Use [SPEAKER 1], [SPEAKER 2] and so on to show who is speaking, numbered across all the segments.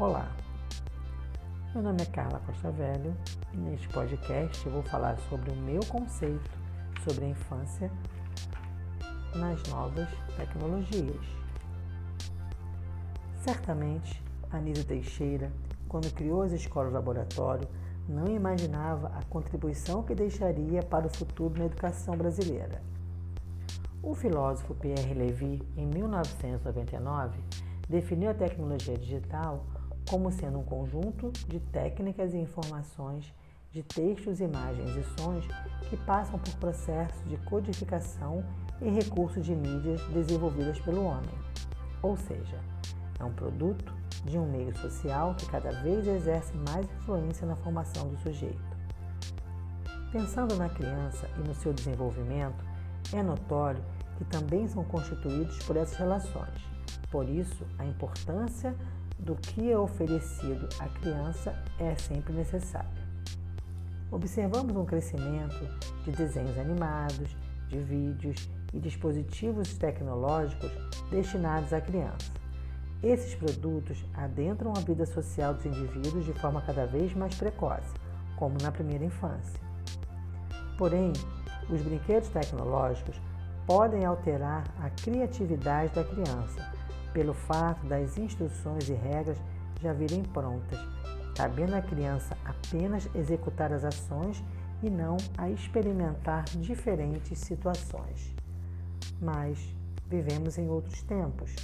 [SPEAKER 1] Olá, meu nome é Carla Costa Velho e neste podcast eu vou falar sobre o meu conceito sobre a infância nas novas tecnologias. Certamente, Anísio Teixeira, quando criou as escolas laboratório, não imaginava a contribuição que deixaria para o futuro na educação brasileira. O filósofo Pierre Levy, em 1999, definiu a tecnologia digital como sendo um conjunto de técnicas e informações de textos, imagens e sons que passam por processos de codificação e recursos de mídias desenvolvidas pelo homem. Ou seja, é um produto de um meio social que cada vez exerce mais influência na formação do sujeito. Pensando na criança e no seu desenvolvimento, é notório que também são constituídos por essas relações. Por isso, a importância do que é oferecido à criança é sempre necessária. Observamos um crescimento de desenhos animados, de vídeos e dispositivos tecnológicos destinados à criança. Esses produtos adentram a vida social dos indivíduos de forma cada vez mais precoce, como na primeira infância. Porém, os brinquedos tecnológicos podem alterar a criatividade da criança, pelo fato das instruções e regras já virem prontas, cabendo à criança apenas executar as ações e não a experimentar diferentes situações. Mas vivemos em outros tempos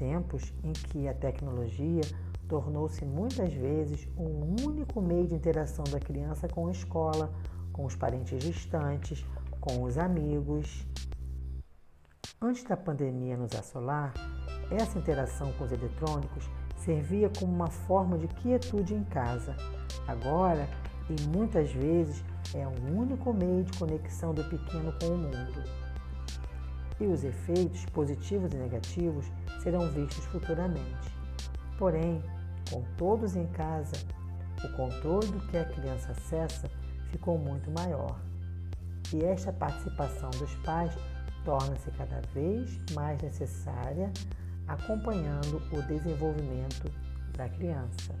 [SPEAKER 1] tempos em que a tecnologia tornou-se muitas vezes um único meio de interação da criança com a escola, com os parentes distantes, com os amigos. Antes da pandemia nos assolar, essa interação com os eletrônicos servia como uma forma de quietude em casa. Agora, e muitas vezes, é o único meio de conexão do pequeno com o mundo. E os efeitos positivos e negativos serão vistos futuramente. Porém, com todos em casa, o controle do que a criança acessa ficou muito maior. E esta participação dos pais torna-se cada vez mais necessária, acompanhando o desenvolvimento da criança.